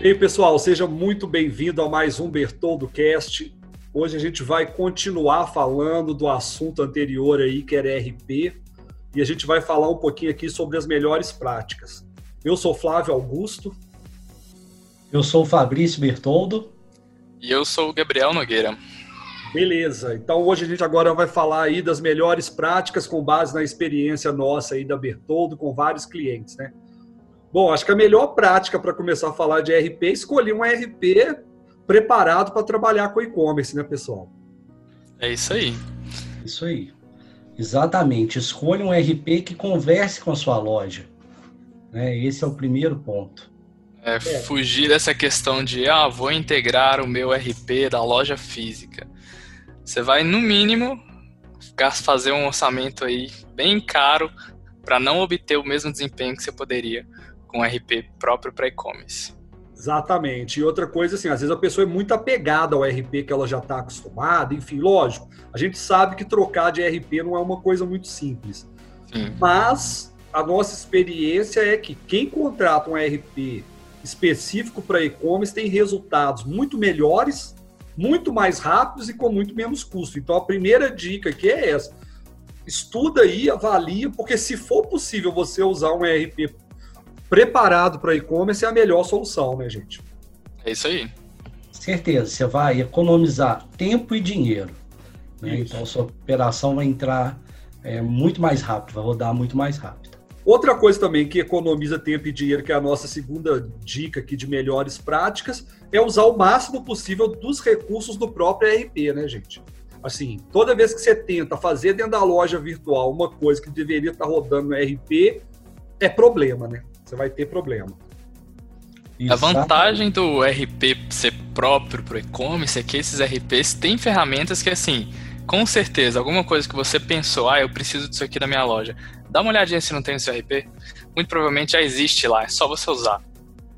E aí, pessoal, seja muito bem-vindo a mais um Bertoldo Cast. Hoje a gente vai continuar falando do assunto anterior aí, que era RP, e a gente vai falar um pouquinho aqui sobre as melhores práticas. Eu sou Flávio Augusto. Eu sou o Fabrício Bertoldo. E eu sou o Gabriel Nogueira. Beleza, então hoje a gente agora vai falar aí das melhores práticas com base na experiência nossa aí da Bertoldo com vários clientes, né? Bom, acho que a melhor prática para começar a falar de RP é escolher um RP preparado para trabalhar com e-commerce, né, pessoal? É isso aí. Isso aí. Exatamente. Escolha um RP que converse com a sua loja. Né? Esse é o primeiro ponto. É, é. Fugir dessa questão de, ah, vou integrar o meu RP da loja física. Você vai, no mínimo, fazer um orçamento aí bem caro para não obter o mesmo desempenho que você poderia com RP próprio para e-commerce. Exatamente. E outra coisa, assim, às vezes a pessoa é muito apegada ao RP que ela já está acostumada, enfim, lógico, a gente sabe que trocar de RP não é uma coisa muito simples. Sim. Mas a nossa experiência é que quem contrata um RP específico para e-commerce tem resultados muito melhores, muito mais rápidos e com muito menos custo. Então a primeira dica aqui é essa. Estuda aí, avalia, porque se for possível você usar um RP preparado para e-commerce é a melhor solução, né, gente? É isso aí. Certeza, você vai economizar tempo e dinheiro. Né? Então, sua operação vai entrar é, muito mais rápido, vai rodar muito mais rápido. Outra coisa também que economiza tempo e dinheiro, que é a nossa segunda dica aqui de melhores práticas, é usar o máximo possível dos recursos do próprio ERP, né, gente? Assim, toda vez que você tenta fazer dentro da loja virtual uma coisa que deveria estar rodando no ERP, é problema, né? Você vai ter problema. A vantagem do RP ser próprio para o e-commerce é que esses RPs têm ferramentas que, assim, com certeza, alguma coisa que você pensou, ah, eu preciso disso aqui na minha loja, dá uma olhadinha se não tem no seu RP. Muito provavelmente já existe lá, é só você usar.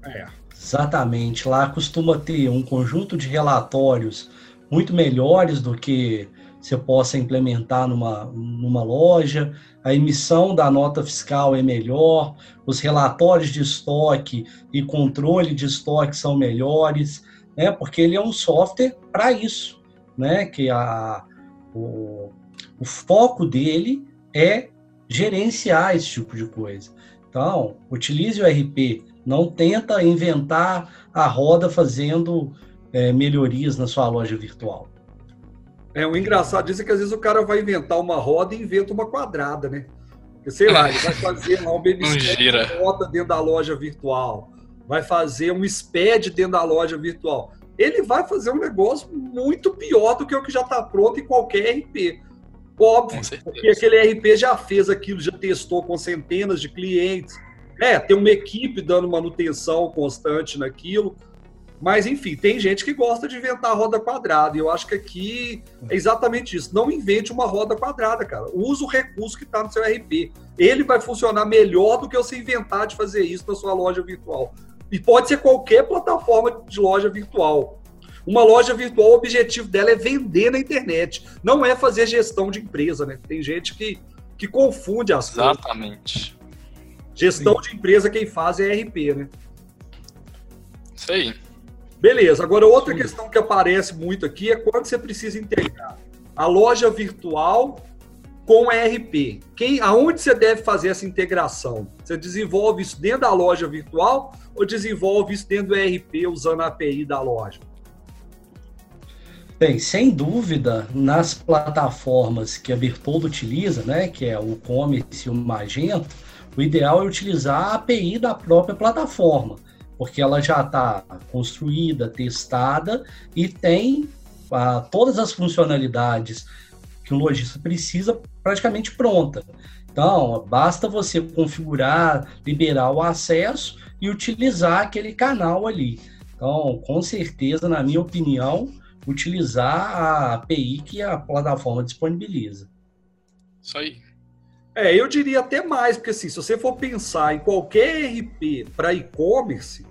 É. Exatamente. Lá costuma ter um conjunto de relatórios muito melhores do que você possa implementar numa, numa loja, a emissão da nota fiscal é melhor, os relatórios de estoque e controle de estoque são melhores, né? porque ele é um software para isso, né? que a, o, o foco dele é gerenciar esse tipo de coisa. Então, utilize o RP, não tenta inventar a roda fazendo é, melhorias na sua loja virtual. É, o engraçado disso é que às vezes o cara vai inventar uma roda e inventa uma quadrada, né? Porque, sei lá, ele vai fazer lá um babysitter rota dentro da loja virtual, vai fazer um SPED dentro da loja virtual. Ele vai fazer um negócio muito pior do que o que já está pronto em qualquer RP. Óbvio, porque aquele RP já fez aquilo, já testou com centenas de clientes. É, tem uma equipe dando manutenção constante naquilo. Mas, enfim, tem gente que gosta de inventar roda quadrada. E eu acho que aqui é exatamente isso. Não invente uma roda quadrada, cara. Use o recurso que está no seu RP. Ele vai funcionar melhor do que você inventar de fazer isso na sua loja virtual. E pode ser qualquer plataforma de loja virtual. Uma loja virtual, o objetivo dela é vender na internet. Não é fazer gestão de empresa, né? Tem gente que, que confunde as coisas. Exatamente. Gestão Sim. de empresa, quem faz é RP, né? Isso aí. Beleza, agora outra Sim. questão que aparece muito aqui é quando você precisa integrar a loja virtual com o ERP. Quem, aonde você deve fazer essa integração? Você desenvolve isso dentro da loja virtual ou desenvolve isso dentro do ERP usando a API da loja? Bem, sem dúvida, nas plataformas que a Bertoldo utiliza, né, que é o Commerce e o Magento, o ideal é utilizar a API da própria plataforma porque ela já está construída, testada e tem ah, todas as funcionalidades que um lojista precisa praticamente pronta. Então, basta você configurar, liberar o acesso e utilizar aquele canal ali. Então, com certeza, na minha opinião, utilizar a API que a plataforma disponibiliza. Isso aí. É, eu diria até mais, porque assim, se você for pensar em qualquer RP para e-commerce,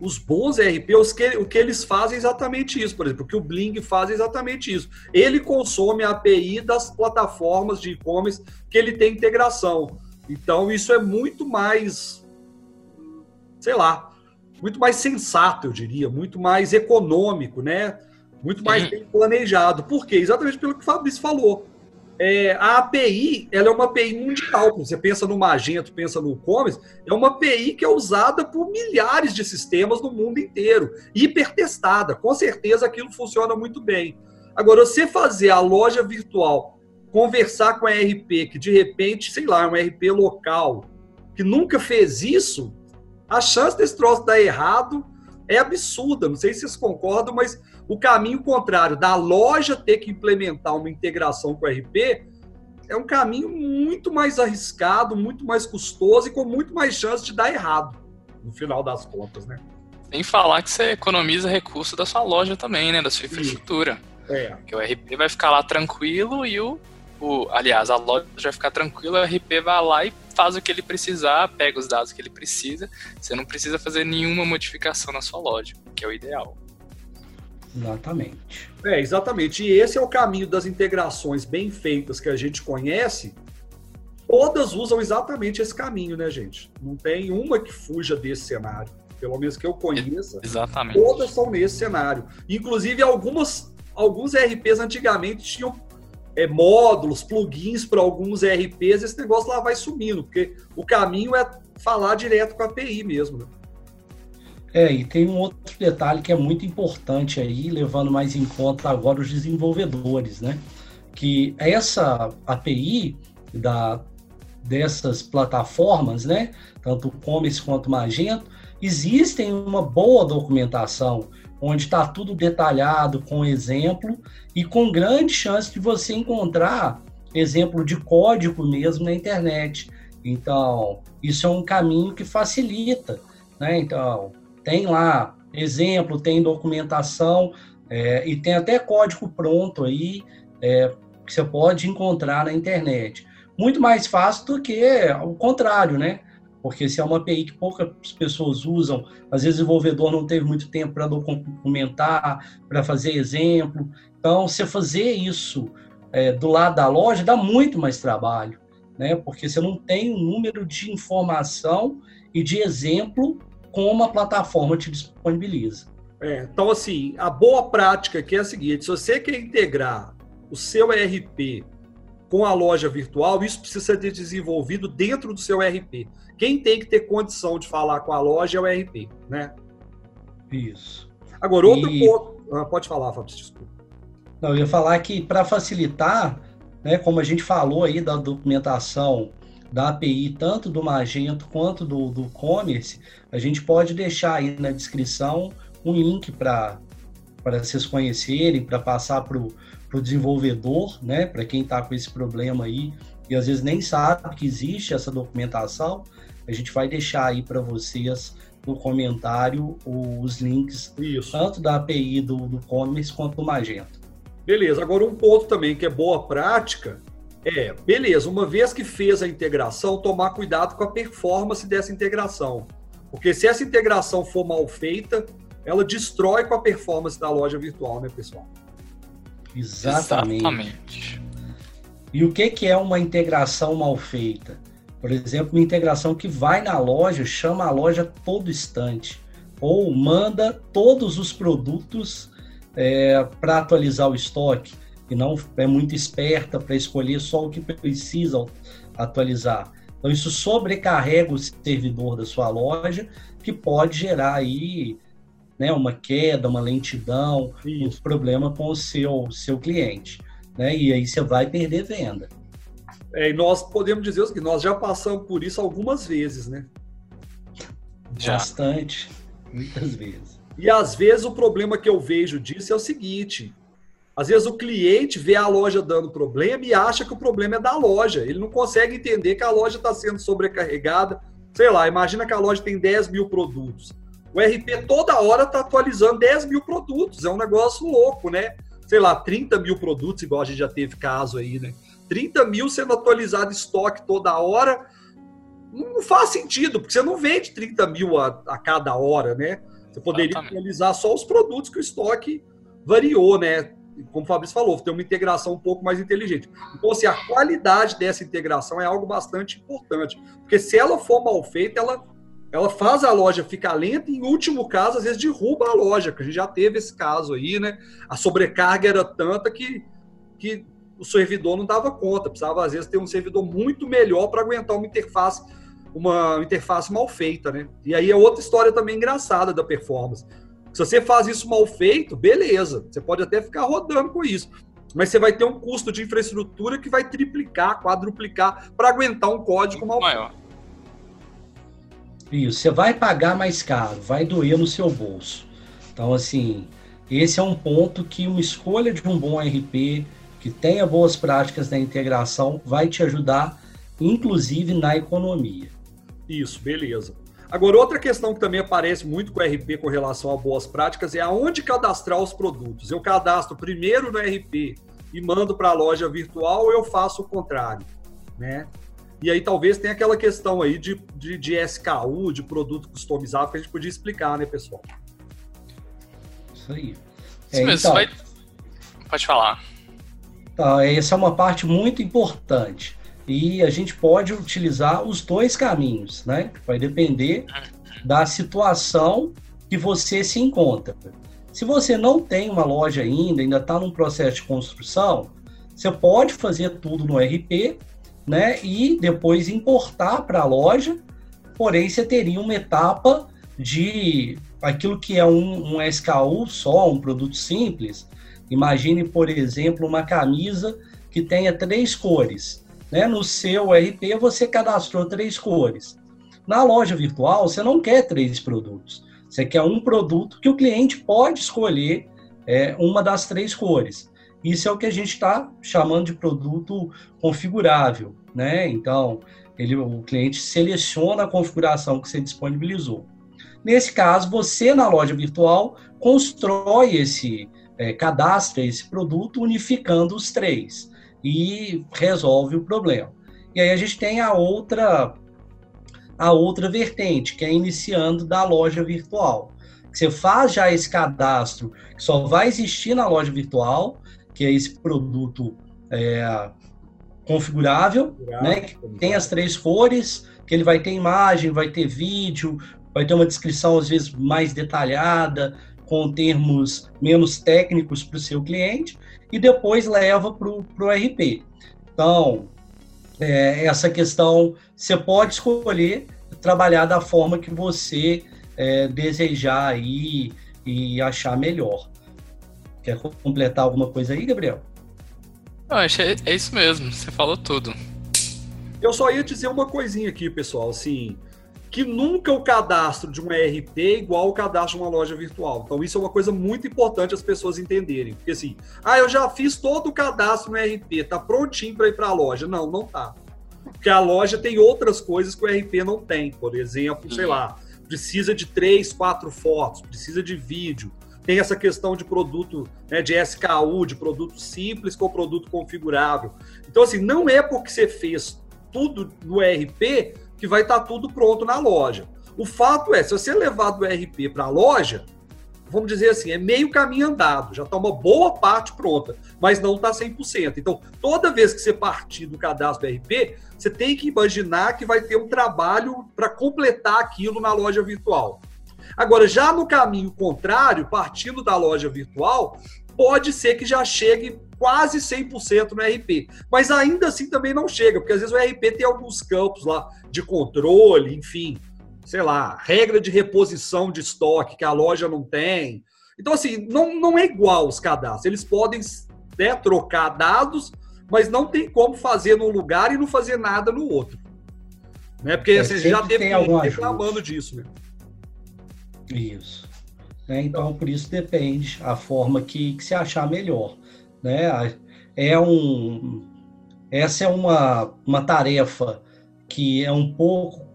os bons ERP, os que, o que eles fazem é exatamente isso. Por exemplo, o que o Bling faz é exatamente isso. Ele consome a API das plataformas de e-commerce que ele tem integração. Então, isso é muito mais, sei lá, muito mais sensato, eu diria, muito mais econômico, né? Muito mais bem planejado. Por quê? Exatamente pelo que o Fabrício falou. É, a API ela é uma API mundial. Você pensa no Magento, pensa no e-commerce, é uma API que é usada por milhares de sistemas no mundo inteiro, hipertestada. Com certeza aquilo funciona muito bem. Agora, você fazer a loja virtual conversar com a RP, que de repente, sei lá, é um RP local, que nunca fez isso, a chance desse troço dar errado é absurda. Não sei se vocês concordam, mas o caminho contrário da loja ter que implementar uma integração com o RP é um caminho muito mais arriscado, muito mais custoso e com muito mais chance de dar errado, no final das contas, né? Sem falar que você economiza recurso da sua loja também, né? Da sua infraestrutura. É. Que o RP vai ficar lá tranquilo e o o, aliás, a loja vai ficar tranquila, o RP vai lá e faz o que ele precisar, pega os dados que ele precisa. Você não precisa fazer nenhuma modificação na sua loja, que é o ideal. Exatamente. É, exatamente. E esse é o caminho das integrações bem feitas que a gente conhece. Todas usam exatamente esse caminho, né, gente? Não tem uma que fuja desse cenário. Pelo menos que eu conheça. Exatamente. Todas são nesse cenário. Inclusive, algumas, alguns RPs antigamente tinham é, módulos, plugins para alguns ERPs, esse negócio lá vai sumindo, porque o caminho é falar direto com a API mesmo. Né? É, e tem um outro detalhe que é muito importante aí, levando mais em conta agora os desenvolvedores, né? Que essa API da, dessas plataformas, né? Tanto o Commerce quanto o Magento, existem uma boa documentação, onde está tudo detalhado com exemplo e com grande chance de você encontrar exemplo de código mesmo na internet. Então, isso é um caminho que facilita, né? Então, tem lá exemplo, tem documentação é, e tem até código pronto aí é, que você pode encontrar na internet. Muito mais fácil do que o contrário, né? porque se é uma API que poucas pessoas usam, às vezes o desenvolvedor não teve muito tempo para documentar, para fazer exemplo. Então, você fazer isso é, do lado da loja dá muito mais trabalho, né? porque você não tem o um número de informação e de exemplo como a plataforma te disponibiliza. É, então, assim, a boa prática aqui é a seguinte: se você quer integrar o seu ERP com a loja virtual, isso precisa ser desenvolvido dentro do seu ERP. Quem tem que ter condição de falar com a loja é o RP, né? Isso. Agora, outro e... ponto. Ah, pode falar, Fabrício, desculpa. Não, eu ia falar que para facilitar, né, como a gente falou aí da documentação da API, tanto do Magento quanto do, do Commerce, a gente pode deixar aí na descrição um link para vocês conhecerem, para passar para o desenvolvedor, né, para quem está com esse problema aí e às vezes nem sabe que existe essa documentação, a gente vai deixar aí para vocês no comentário os links, Isso. tanto da API do, do Commerce quanto do Magento. Beleza, agora um ponto também que é boa prática é, beleza, uma vez que fez a integração, tomar cuidado com a performance dessa integração. Porque se essa integração for mal feita, ela destrói com a performance da loja virtual, né, pessoal? Exatamente. Exatamente. E o que, que é uma integração mal feita? Por exemplo, uma integração que vai na loja, chama a loja todo instante, ou manda todos os produtos é, para atualizar o estoque, e não é muito esperta para escolher só o que precisa atualizar. Então, isso sobrecarrega o servidor da sua loja, que pode gerar aí né, uma queda, uma lentidão, isso. um problema com o seu, seu cliente. Né? E aí você vai perder venda. É, e nós podemos dizer que nós já passamos por isso algumas vezes, né? Já. Bastante, muitas vezes. E às vezes o problema que eu vejo disso é o seguinte: às vezes o cliente vê a loja dando problema e acha que o problema é da loja. Ele não consegue entender que a loja está sendo sobrecarregada. Sei lá, imagina que a loja tem 10 mil produtos. O RP toda hora está atualizando 10 mil produtos. É um negócio louco, né? Sei lá, 30 mil produtos, igual a gente já teve caso aí, né? 30 mil sendo atualizado estoque toda hora, não faz sentido, porque você não vende 30 mil a, a cada hora, né? Você poderia Exatamente. atualizar só os produtos que o estoque variou, né? Como o Fabrício falou, ter uma integração um pouco mais inteligente. Então, assim, a qualidade dessa integração é algo bastante importante, porque se ela for mal feita, ela ela faz a loja ficar lenta e, em último caso, às vezes derruba a loja, que a gente já teve esse caso aí, né? A sobrecarga era tanta que, que o servidor não dava conta, precisava, às vezes, ter um servidor muito melhor para aguentar uma interface, uma interface mal feita, né? E aí é outra história também engraçada da performance. Se você faz isso mal feito, beleza, você pode até ficar rodando com isso. Mas você vai ter um custo de infraestrutura que vai triplicar, quadruplicar para aguentar um código mal maior. Isso, você vai pagar mais caro, vai doer no seu bolso. Então, assim, esse é um ponto que uma escolha de um bom RP, que tenha boas práticas da integração, vai te ajudar, inclusive na economia. Isso, beleza. Agora, outra questão que também aparece muito com o RP com relação a boas práticas é aonde cadastrar os produtos. Eu cadastro primeiro no RP e mando para a loja virtual ou eu faço o contrário, né? E aí talvez tenha aquela questão aí de, de, de SKU, de produto customizado, que a gente podia explicar, né, pessoal? Isso aí. É, então, vai... Pode falar. Então, essa é uma parte muito importante. E a gente pode utilizar os dois caminhos, né? Vai depender da situação que você se encontra. Se você não tem uma loja ainda, ainda está num processo de construção, você pode fazer tudo no RP né? E depois importar para a loja. Porém, você teria uma etapa de aquilo que é um, um SKU só, um produto simples. Imagine, por exemplo, uma camisa que tenha três cores. Né? No seu RP, você cadastrou três cores. Na loja virtual, você não quer três produtos. Você quer um produto que o cliente pode escolher é, uma das três cores. Isso é o que a gente está chamando de produto configurável, né? Então, ele, o cliente seleciona a configuração que você disponibilizou. Nesse caso, você na loja virtual constrói esse, é, cadastra esse produto unificando os três e resolve o problema. E aí a gente tem a outra a outra vertente, que é iniciando da loja virtual. Você faz já esse cadastro que só vai existir na loja virtual, que é esse produto é, configurável, né? Que tem as três cores, que ele vai ter imagem, vai ter vídeo, vai ter uma descrição às vezes mais detalhada, com termos menos técnicos para o seu cliente, e depois leva para o RP. Então, é, essa questão você pode escolher trabalhar da forma que você é, desejar aí e achar melhor. Quer completar alguma coisa aí, Gabriel? Não, acho é, é isso mesmo, você falou tudo. Eu só ia dizer uma coisinha aqui, pessoal, assim, que nunca o cadastro de um ERP é igual o cadastro de uma loja virtual. Então, isso é uma coisa muito importante as pessoas entenderem. Porque assim, ah, eu já fiz todo o cadastro no ERP, tá prontinho para ir para a loja. Não, não tá. Porque a loja tem outras coisas que o ERP não tem. Por exemplo, sei lá, precisa de três, quatro fotos, precisa de vídeo, tem essa questão de produto, né, de SKU, de produto simples com produto configurável. Então, assim, não é porque você fez tudo no ERP que vai estar tá tudo pronto na loja. O fato é, se você levar do ERP para a loja, vamos dizer assim, é meio caminho andado, já está uma boa parte pronta, mas não está 100%. Então, toda vez que você partir do cadastro do ERP, você tem que imaginar que vai ter um trabalho para completar aquilo na loja virtual. Agora, já no caminho contrário, partindo da loja virtual, pode ser que já chegue quase 100% no RP. Mas ainda assim também não chega, porque às vezes o RP tem alguns campos lá de controle, enfim, sei lá, regra de reposição de estoque que a loja não tem. Então, assim, não, não é igual os cadastros. Eles podem né, trocar dados, mas não tem como fazer num lugar e não fazer nada no outro. Né? Porque é, assim, já teve reclamando disso. Né? Isso. Né? Então, por isso depende a forma que, que se achar melhor. Né? É um, essa é uma, uma tarefa que é um pouco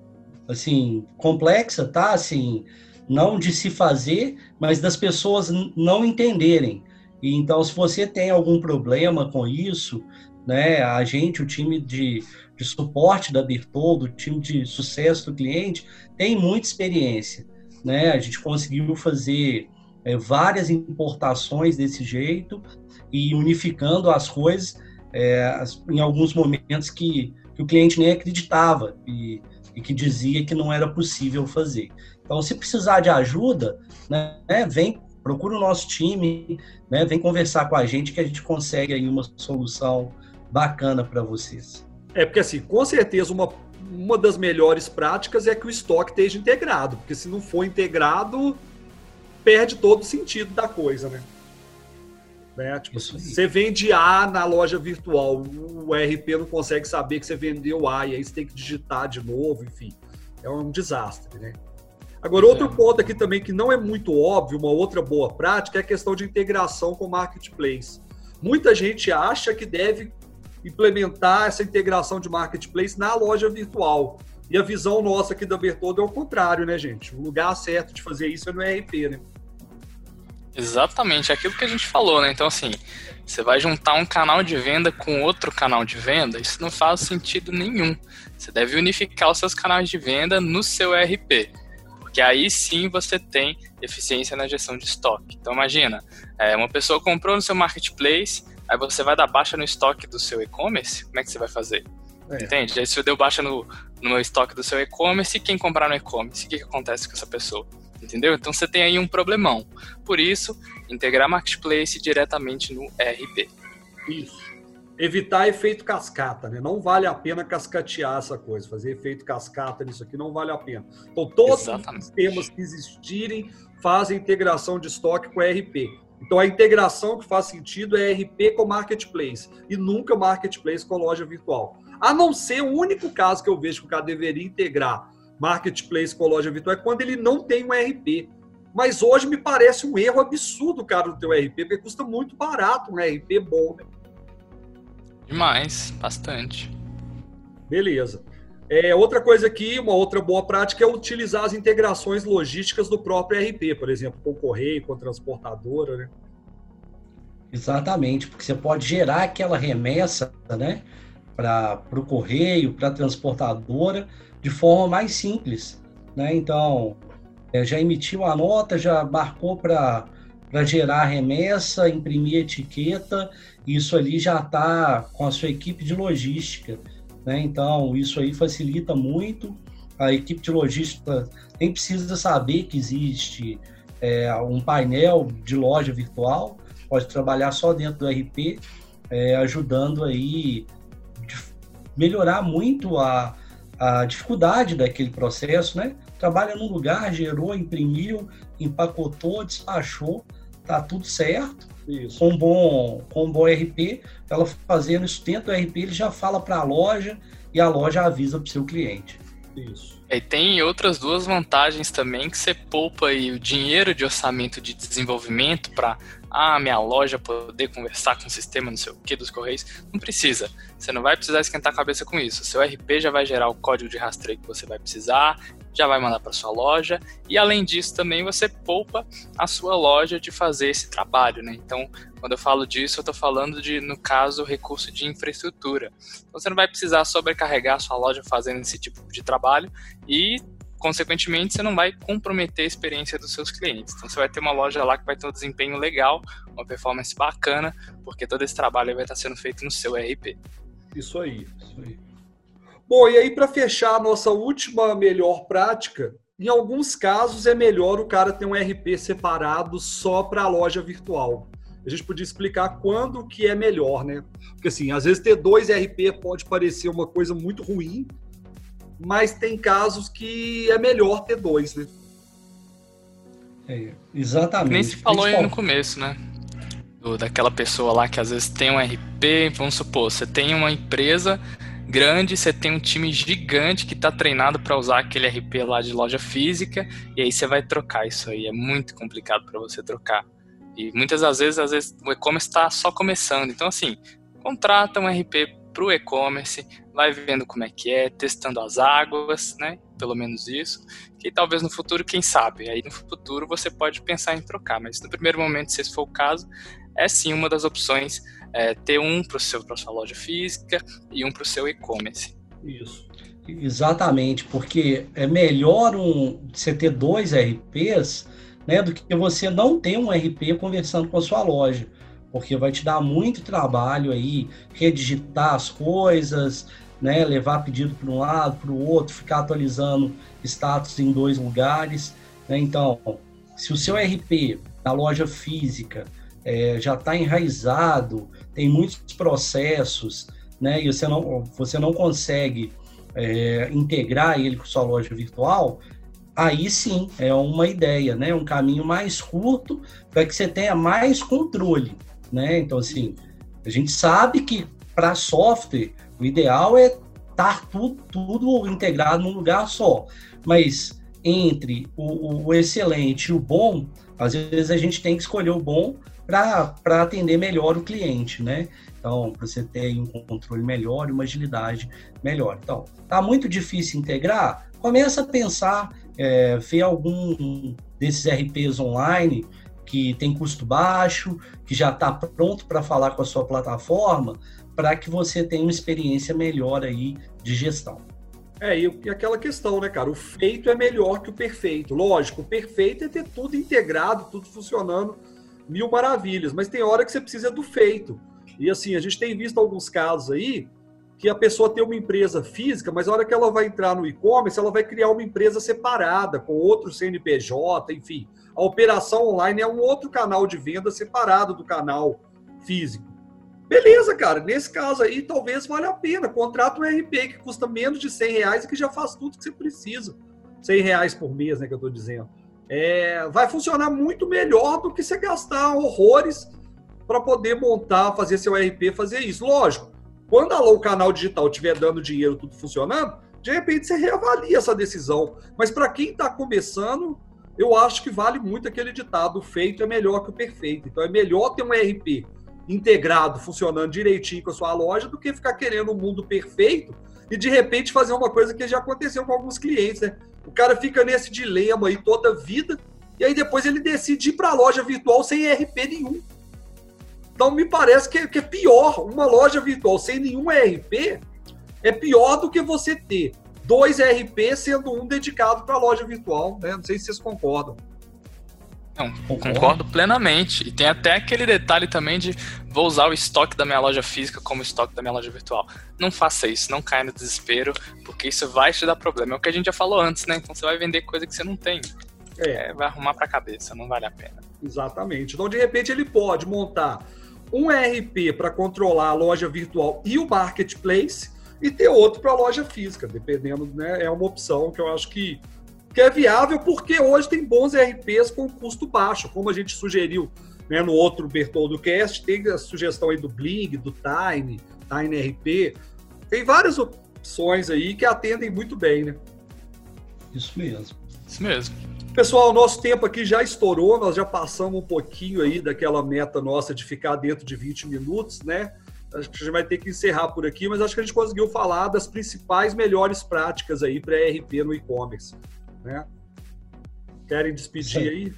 assim complexa, tá? Assim, não de se fazer, mas das pessoas não entenderem. E então, se você tem algum problema com isso, né, a gente, o time de, de suporte da Bertoldo, o time de sucesso do cliente, tem muita experiência né? A gente conseguiu fazer é, várias importações desse jeito e unificando as coisas é, em alguns momentos que, que, o cliente nem acreditava. E e que dizia que não era possível fazer. Então, se precisar de ajuda, né, vem, procura o nosso time, né, vem conversar com a gente que a gente consegue aí uma solução bacana para vocês. É, porque assim, com certeza uma, uma das melhores práticas é que o estoque esteja integrado, porque se não for integrado, perde todo o sentido da coisa, né? Né? Tipo, você vende A na loja virtual, o RP não consegue saber que você vendeu A, e aí você tem que digitar de novo, enfim. É um desastre, né? Agora, outro ponto aqui também que não é muito óbvio, uma outra boa prática, é a questão de integração com o marketplace. Muita gente acha que deve implementar essa integração de marketplace na loja virtual. E a visão nossa aqui da Bertoldo é o contrário, né, gente? O lugar certo de fazer isso é no RP, né? Exatamente, aquilo que a gente falou, né? Então, assim, você vai juntar um canal de venda com outro canal de venda, isso não faz sentido nenhum. Você deve unificar os seus canais de venda no seu ERP, porque aí sim você tem eficiência na gestão de estoque. Então, imagina, é, uma pessoa comprou no seu marketplace, aí você vai dar baixa no estoque do seu e-commerce, como é que você vai fazer? É. Entende? Aí você deu baixa no, no estoque do seu e-commerce, e quem comprar no e-commerce, o que, que acontece com essa pessoa? Entendeu? Então você tem aí um problemão. Por isso, integrar Marketplace diretamente no RP. Isso. Evitar efeito cascata, né? Não vale a pena cascatear essa coisa, fazer efeito cascata nisso aqui não vale a pena. Então, todos Exatamente. os sistemas que existirem fazem integração de estoque com RP. Então, a integração que faz sentido é RP com Marketplace e nunca Marketplace com loja virtual. A não ser o único caso que eu vejo que o cara deveria integrar marketplace com loja virtual é quando ele não tem um RP. Mas hoje me parece um erro absurdo, cara, do teu RP, porque custa muito barato um RP bom, né? Demais, bastante. Beleza. É, outra coisa aqui, uma outra boa prática é utilizar as integrações logísticas do próprio RP, por exemplo, com o correio, com a transportadora, né? Exatamente, porque você pode gerar aquela remessa, né, para o correio, para a transportadora, de forma mais simples. Né? Então, é, já emitiu a nota, já marcou para gerar remessa, imprimir etiqueta, isso ali já está com a sua equipe de logística. Né? Então, isso aí facilita muito. A equipe de logística nem precisa saber que existe é, um painel de loja virtual, pode trabalhar só dentro do RP, é, ajudando aí melhorar muito a, a dificuldade daquele processo, né? Trabalha num lugar, gerou, imprimiu, empacotou, despachou, tá tudo certo. Isso. Com um bom, com um bom RP, ela fazendo isso dentro do RP, ele já fala para a loja e a loja avisa para o seu cliente. Isso. E tem outras duas vantagens também que você poupa aí o dinheiro de orçamento de desenvolvimento para ah, minha loja poder conversar com o sistema, não sei o que, dos Correios. Não precisa. Você não vai precisar esquentar a cabeça com isso. Seu RP já vai gerar o código de rastreio que você vai precisar, já vai mandar para sua loja. E além disso, também você poupa a sua loja de fazer esse trabalho, né? Então, quando eu falo disso, eu estou falando de, no caso, recurso de infraestrutura. Então, você não vai precisar sobrecarregar a sua loja fazendo esse tipo de trabalho e consequentemente, você não vai comprometer a experiência dos seus clientes. Então, você vai ter uma loja lá que vai ter um desempenho legal, uma performance bacana, porque todo esse trabalho vai estar sendo feito no seu RP. Isso aí, isso aí. Bom, e aí para fechar a nossa última melhor prática, em alguns casos é melhor o cara ter um RP separado só para a loja virtual. A gente podia explicar quando que é melhor, né? Porque assim, às vezes ter dois RP pode parecer uma coisa muito ruim, mas tem casos que é melhor ter dois, né? É, exatamente. Nem se falou aí no começo, né? Do, daquela pessoa lá que às vezes tem um RP, vamos supor, você tem uma empresa grande, você tem um time gigante que está treinado para usar aquele RP lá de loja física, e aí você vai trocar isso aí. É muito complicado para você trocar. E muitas das vezes, às vezes, o e-commerce está só começando. Então, assim, contrata um RP para o e-commerce, vai vendo como é que é, testando as águas, né? Pelo menos isso. Que talvez no futuro, quem sabe, aí no futuro você pode pensar em trocar, mas no primeiro momento, se esse for o caso, é sim uma das opções é, ter um para a sua loja física e um para o seu e-commerce. Isso. Exatamente, porque é melhor um, você ter dois RPs né, do que você não ter um RP conversando com a sua loja porque vai te dar muito trabalho aí, redigitar as coisas, né, levar pedido para um lado, para o outro, ficar atualizando status em dois lugares. Né? Então, se o seu RP na loja física é, já está enraizado, tem muitos processos, né, e você não, você não consegue é, integrar ele com sua loja virtual, aí sim é uma ideia, né, um caminho mais curto para que você tenha mais controle, né? Então assim, a gente sabe que para software o ideal é estar tá tudo, tudo integrado num lugar só, mas entre o, o excelente e o bom, às vezes a gente tem que escolher o bom para atender melhor o cliente, né? Então, para você ter um controle melhor uma agilidade melhor. Então, tá muito difícil integrar? Começa a pensar, é, ver algum desses RPs online que tem custo baixo, que já está pronto para falar com a sua plataforma, para que você tenha uma experiência melhor aí de gestão. É, e aquela questão, né, cara? O feito é melhor que o perfeito. Lógico, o perfeito é ter tudo integrado, tudo funcionando mil maravilhas, mas tem hora que você precisa do feito. E assim, a gente tem visto alguns casos aí que a pessoa tem uma empresa física, mas a hora que ela vai entrar no e-commerce, ela vai criar uma empresa separada, com outro CNPJ, enfim. A operação online é um outro canal de venda separado do canal físico. Beleza, cara. Nesse caso aí, talvez valha a pena. Contrata um RP que custa menos de 100 reais e que já faz tudo que você precisa. 100 reais por mês, né, que eu estou dizendo é, vai funcionar muito melhor do que você gastar horrores para poder montar, fazer seu RP, fazer isso. Lógico, quando a, o canal digital estiver dando dinheiro, tudo funcionando, de repente você reavalia essa decisão. Mas para quem está começando, eu acho que vale muito aquele ditado: o feito é melhor que o perfeito. Então é melhor ter um RP integrado, funcionando direitinho com a sua loja, do que ficar querendo um mundo perfeito e de repente fazer uma coisa que já aconteceu com alguns clientes, né? O cara fica nesse dilema aí toda a vida, e aí depois ele decide ir para a loja virtual sem RP nenhum. Então me parece que, que é pior. Uma loja virtual sem nenhum RP é pior do que você ter dois RP sendo um dedicado para a loja virtual. Né? Não sei se vocês concordam. Não, concordo plenamente. E tem até aquele detalhe também de vou usar o estoque da minha loja física como estoque da minha loja virtual. Não faça isso, não caia no desespero, porque isso vai te dar problema. É o que a gente já falou antes, né? Então você vai vender coisa que você não tem. É. é vai arrumar para a cabeça, não vale a pena. Exatamente. Então, de repente, ele pode montar um RP para controlar a loja virtual e o marketplace e ter outro para a loja física, dependendo, né? É uma opção que eu acho que que é viável porque hoje tem bons RPs com custo baixo, como a gente sugeriu né, no outro Bertoldo Cast, tem a sugestão aí do Bling, do Time, Time RP, tem várias opções aí que atendem muito bem, né? Isso mesmo. Isso mesmo. Pessoal, nosso tempo aqui já estourou, nós já passamos um pouquinho aí daquela meta nossa de ficar dentro de 20 minutos, né? Acho que a gente vai ter que encerrar por aqui, mas acho que a gente conseguiu falar das principais melhores práticas aí para RP no e-commerce. Né? Querem despedir aí?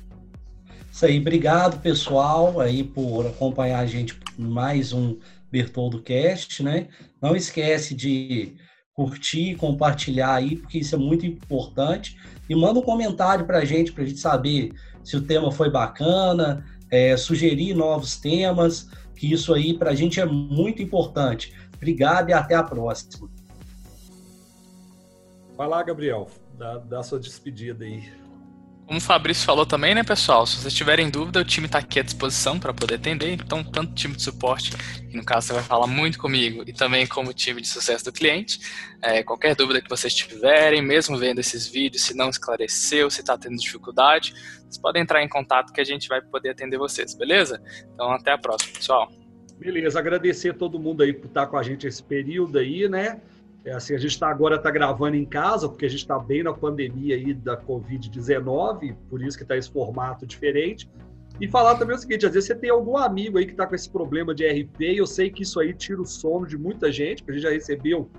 Isso aí, obrigado pessoal aí por acompanhar a gente mais um Bertoldo Cast, né? Não esquece de curtir, compartilhar aí, porque isso é muito importante. E manda um comentário para a gente, para a gente saber se o tema foi bacana, é, sugerir novos temas, que isso aí para a gente é muito importante. Obrigado e até a próxima. Vai lá, Gabriel dá, dá sua despedida aí. Como o Fabrício falou também, né, pessoal? Se vocês tiverem dúvida, o time está aqui à disposição para poder atender. Então, tanto time de suporte, que no caso você vai falar muito comigo, e também como time de sucesso do cliente. É, qualquer dúvida que vocês tiverem, mesmo vendo esses vídeos, se não esclareceu, se está tendo dificuldade, vocês podem entrar em contato que a gente vai poder atender vocês, beleza? Então, até a próxima, pessoal. Beleza, agradecer a todo mundo aí por estar com a gente esse período aí, né? É assim, a gente está agora está gravando em casa, porque a gente está bem na pandemia aí da Covid-19, por isso que está esse formato diferente. E falar também o seguinte, às vezes você tem algum amigo aí que está com esse problema de RP, e eu sei que isso aí tira o sono de muita gente, porque a gente já recebeu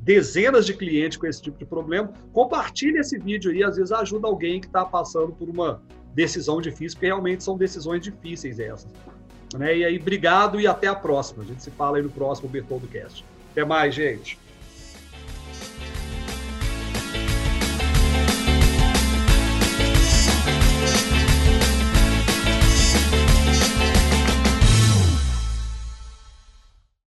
dezenas de clientes com esse tipo de problema. Compartilhe esse vídeo aí, às vezes ajuda alguém que está passando por uma decisão difícil, porque realmente são decisões difíceis essas. Né? E aí, obrigado e até a próxima. A gente se fala aí no próximo Bertoldo Cast. Até mais, gente.